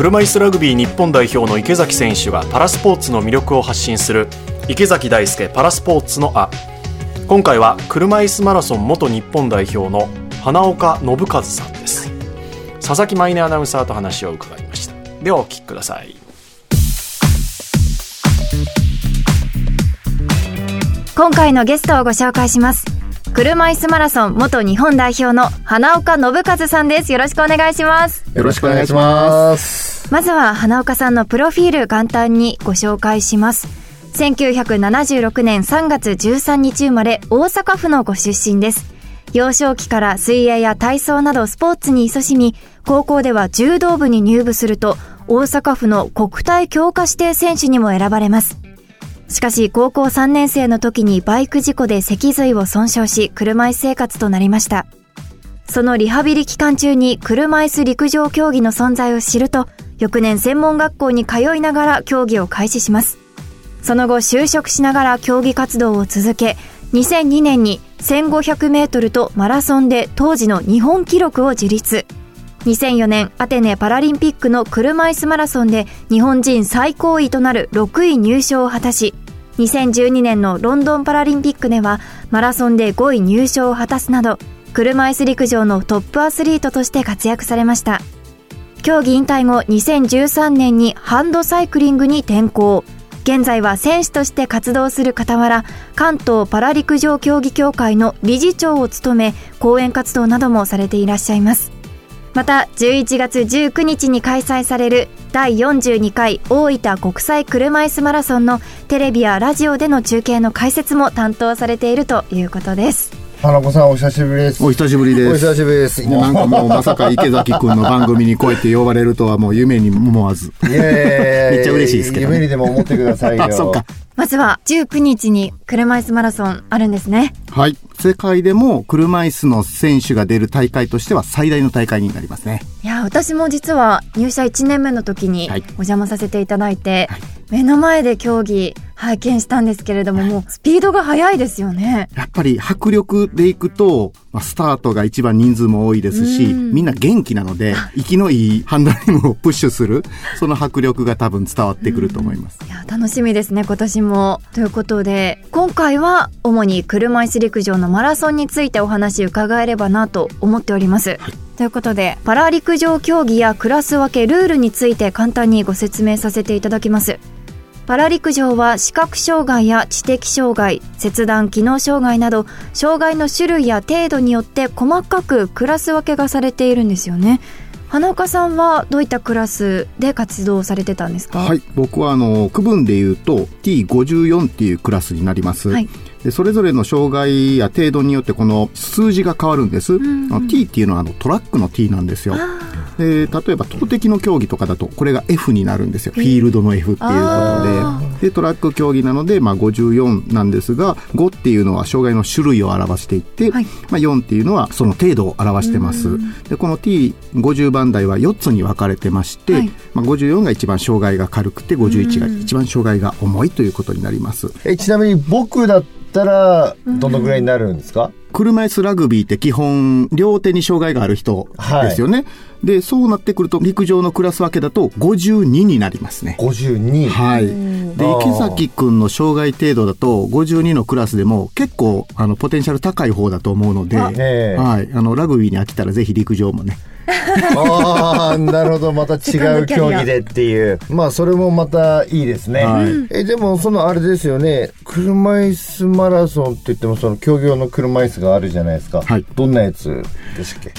車椅子ラグビー日本代表の池崎選手がパラスポーツの魅力を発信する池崎大輔パラスポーツのあ今回は車椅子マラソン元日本代表の花岡信和さんです。佐々木舞音アナウンサーと話を伺いました。ではお聞きください。今回のゲストをご紹介します。車椅子マラソン元日本代表の花岡信和さんです。よろしくお願いします。よろしくお願いします。まずは花岡さんのプロフィール簡単にご紹介します。1976年3月13日生まれ大阪府のご出身です。幼少期から水泳や体操などスポーツに勤しみ高校では柔道部に入部すると大阪府の国体強化指定選手にも選ばれますしかし高校3年生の時にバイク事故で脊髄を損傷し車椅子生活となりました。そのリハビリ期間中に車椅子陸上競技の存在を知ると翌年専門学校に通いながら競技を開始します。その後就職しながら競技活動を続け2002年に1500メートルとマラソンで当時の日本記録を樹立。2004年アテネパラリンピックの車椅子マラソンで日本人最高位となる6位入賞を果たし2012年のロンドンパラリンピックではマラソンで5位入賞を果たすなど車椅子陸上のトップアスリートとして活躍されました。競技引退後2013年にハンドサイクリングに転向。現在は選手として活動する傍ら関東パラ陸上競技協会の理事長を務め講演活動などもされていらっしゃいます。また11月19日に開催される第42回大分国際車いすマラソンのテレビやラジオでの中継の解説も担当されているということです。花子さんお久しぶりです。お久しぶりです。お久しぶりです。もうなんかもうまさか池崎くんの番組にこうやって呼ばれるとはもう夢に思わず。めっちゃ嬉しいですけどね夢にでも思ってくださいよ。あ、そっか。まずは19日に車椅子マラソンあるんですねはい。世界でも車椅子の選手が出る大会としては最大の大会になりますね。いや私も実は入社1年目の時にはいお邪魔させていただいて、はい目の前で競技拝見したんですけれども、もうスピードが速いですよね。やっぱり迫力でいくと、まあ、スタートが一番人数も多いですし、うん。みんな元気なので、息のいいハンドリングをプッシュする、その迫力が多分伝わってくると思います。いや楽しみですね今年も。ということで今回は主に車椅子陸上のマラソンについてお話伺えればなと思っております、ということでパラ陸上競技やクラス分けルールについて簡単にご説明させていただきますパラ陸上は視覚障害や知的障害、切断機能障害など障害の種類や程度によって細かくクラス分けがされているんですよね。花岡さんはどういったクラスで活動されてたんですか？はい。僕はあの、区分で言うと T54 っていうクラスになります。はいでそれぞれの障害や程度によってこの数字が変わるんです。んあの T っていうのはあのトラックの T なんですよ。で例えば投擲の競技とかだとこれが F になるんですよ。フィールドの F っていうあことで。でトラック競技なので、まあ、54なんですが5っていうのは障害の種類を表していて、はいまあ、4っていうのはその程度を表してます。でこの T50 番台は4つに分かれてまして、はいまあ、54が一番障害が軽くて51が一番障害が重いということになります。えちなみに僕だったらどのぐらいになるんですか？車椅子ラグビーって基本両手に障害がある人ですよね。でそうなってくると陸上のクラス分けだと52になりますね。52。はい。で、池崎くんの障害程度だと、52のクラスでも結構、あの、ポテンシャル高い方だと思うので、はい。あの、ラグビーに飽きたらぜひ陸上もね。ああ、なるほど。また違う競技でっていう。まあ、それもまたいいですね。はいえ、でも、そのあれですよね。車椅子マラソンって言っても、その競技用の車椅子があるじゃないですか。はいどんなやつでしたっけ？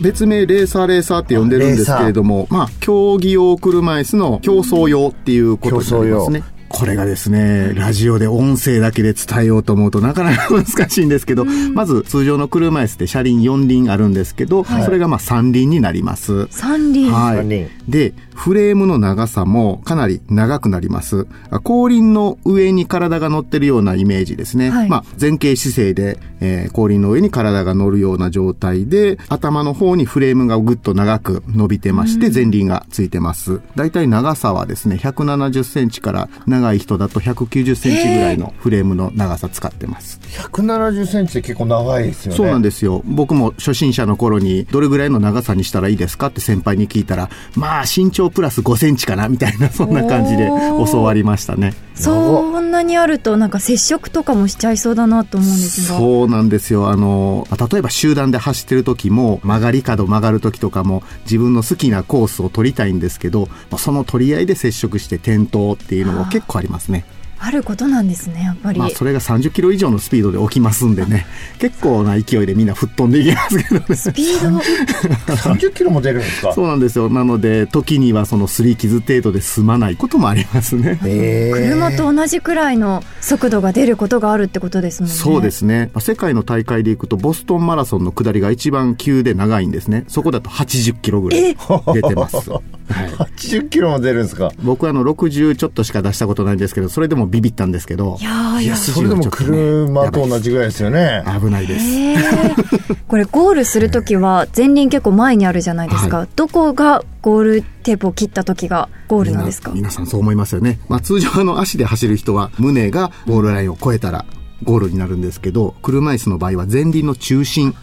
別名レーサーレーサーって呼んでるんですけれども、まあ、競技用車椅子の競争用っていうことになりますね。これがですね、ラジオで音声だけで伝えようと思うとなかなか難しいんですけど、まず通常の車椅子って車輪4輪あるんですけど、それがまあ3輪になります。三輪、はい。で、フレームの長さもかなり長くなります。あ後輪の上に体が乗ってるようなイメージですね。はいまあ、前傾姿勢で、えー後輪の上に体が乗るような状態で、頭の方にフレームがぐっと長く伸びてまして、前輪がついてます。だいたい長さはですね、170センチから長い人だと190センチぐらいのフレームの長さ使ってます。170センチって結構長いですよね。そうなんですよ。僕も初心者の頃にどれぐらいの長さにしたらいいですかって先輩に聞いたら、まあ身長プラス5センチかなみたいなそんな感じで教わりましたね。そんなにあるとなんか接触とかもしちゃいそうだなと思うんですがそうなんですよ。あの、例えば集団で走ってる時も曲がり角曲がる時とかも自分の好きなコースを取りたいんですけど、その取り合いで接触して転倒っていうのも結構ありますね。あることなんですねやっぱり、まあそれが30キロ以上のスピードで起きますんでね、結構な勢いでみんな吹っ飛んでいきますけどね。スピード30 キロも出るんですか？そうなんですよ。なので、時にはその擦り傷程度で済まないこともありますね。えー車と同じくらいの速度が出ることがあるってことですもんねそうですね。まあ世界の大会で行くと、ボストンマラソンの下りが一番急で長いんですね。そこだと80キロぐらい出てます。はい80キロも出るんですか？僕はあの60ちょっとしか出したことないんですけど、それでもビビったんですけどい、やーいやそれでも車と同じぐらいですよね。危ないです。これゴールするときは 前輪結構前にあるじゃないですか、はどこがゴールテープを切った時がゴールなんですか？皆さんそう思いますよね。まあ通常あの足で走る人は胸がゴールラインを越えたらゴールになるんですけど、車椅子の場合は前輪の中心が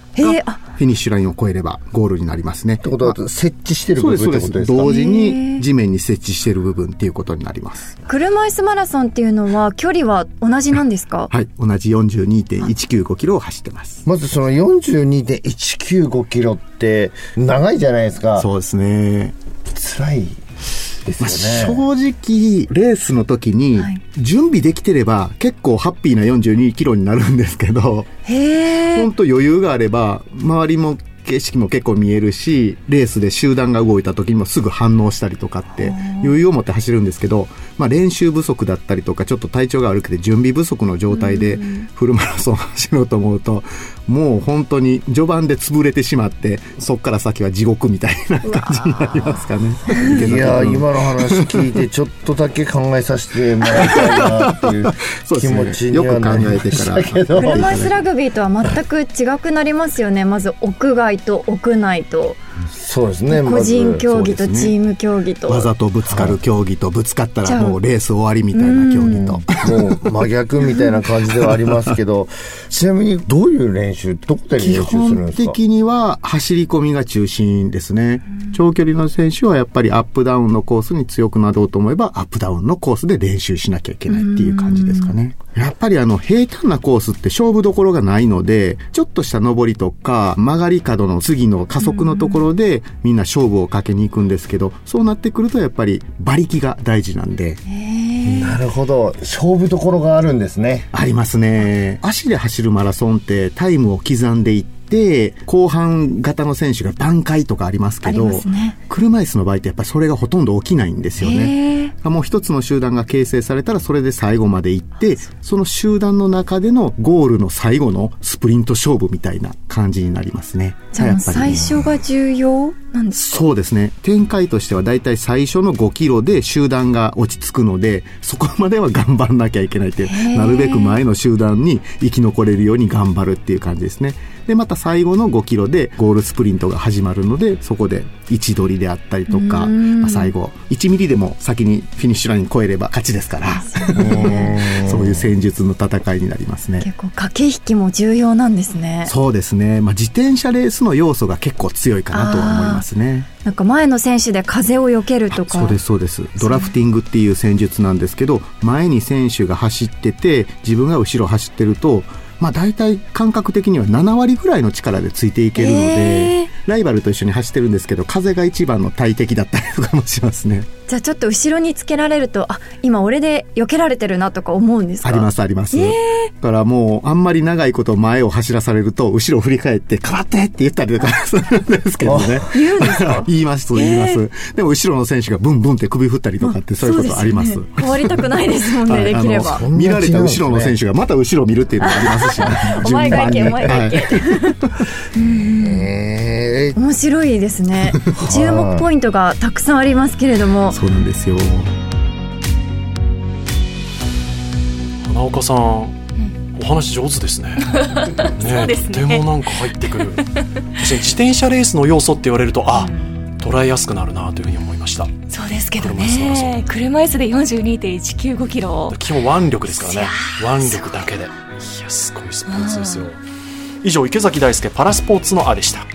フィニッシュラインを越えればゴールになりますね。ってことは、設置してる部。分ってことですか？同時に地面に設置している部分っていうことになります。車椅子マラソンっていうのは距離は同じなんですか？はい。同じ42.195キロを走ってます。まずその42.195キロって長いじゃないですか。そうですね。辛いですまあ、よね。正直、レースの時にはい、準備できてれば結構ハッピーな42キロになるんですけど、本当余裕があれば、周りも景色も結構見えるし、レースで集団が動いた時にもすぐ反応したりとかって余裕を持って走るんですけど、まあ練習不足だったりとか、ちょっと体調が悪くて準備不足の状態でフルマラソンを走ろうと思うと、もう本当に序盤で潰れてしまって、そっから先は地獄みたいな感じになりますかね。いやー今の話聞いてちょっとだけ考えさせてもらいたいなっていう 気持ちにはなりましたけど。車椅子ラグビーとは全く違くなりますよね。まず屋外と屋内とそうですね。個人競技とチーム競技と、わざとぶつかる競技とぶつかったらもうレース終わりみたいな競技と。もう真逆みたいな感じではありますけど、ちなみにどういう練習、どこで練基習するん本ですか？的には走り込みが中心ですね。長距離の選手はやっぱりアップダウンのコースに強くなろうと思えばアップダウンのコースで練習しなきゃいけないっていう感じですかね。やっぱりあの平坦なコースって勝負どころがないので、ちょっとした上りとか曲がり角の次の加速のところでみんな勝負をかけに行くんですけど、そうなってくるとやっぱり馬力が大事なんで、なるほど。勝負どころがあるんですね。ありますね。足で走るマラソンってタイムを刻んでいって、後半型の選手が挽回とかありますけど、ね車椅子の場合ってやっぱりそれがほとんど起きないんですよね。へもう一つの集団が形成されたらそれで最後まで行って、その集団の中でのゴールの最後のスプリント勝負みたいな感じになりますね。じゃあ最初が重要なんですか？そうですね。展開としてはだいたい最初の5キロで集団が落ち着くので、そこまでは頑張んなきゃいけないっていうなるべく前の集団に生き残れるように頑張るっていう感じですね。で、また最後の5キロでゴールスプリントが始まるので、そこで位置取りであったりとか、うん。まあ、最後、1ミリでも先にフィニッシュライン越えれば勝ちですから、そういう戦術の戦いになりますね。結構駆け引きも重要なんですね。そうですね。まあ、自転車レースの要素が結構強いかなとは思いますね。なんか前の選手で風を避けるとか。そうですそうです。ドラフティングっていう戦術なんですけど前に選手が走ってて自分が後ろ走ってるとまあ大体感覚的には7割ぐらいの力でついていけるので、へー。ライバルと一緒に走ってるんですけど風が一番の大敵だったりとかもしますねじゃあちょっと後ろにつけられるとあ今俺で避けられてるなとか思うんですか？ありますあります、だからもうあんまり長いこと前を走らされると後ろを振り返って変わってって言ったりとかするんですけどね。言うんですか？言います言います、でも後ろの選手がブンブンって首振ったりとかってそういうことあります。そうですよね。変わりたくないですもんね、はいできれば。見られた後ろの選手がまた後ろを見るっていうのもありますし、ね、お前が行けお前が行け、えー、面白いですね。注目ポイントがたくさんありますけれども。そうなんですよ。花岡さん、お話上手ですね。ねとてもなんか入ってくる。自転車レースの要素って言われると、あ、捉えやすくなるなというふうに思いました。そうですけどね。車椅子で42.195キロ。基本腕力ですからね。腕力だけで。いやすごいスポーツですよ。以上池崎大輔パラスポーツのあでした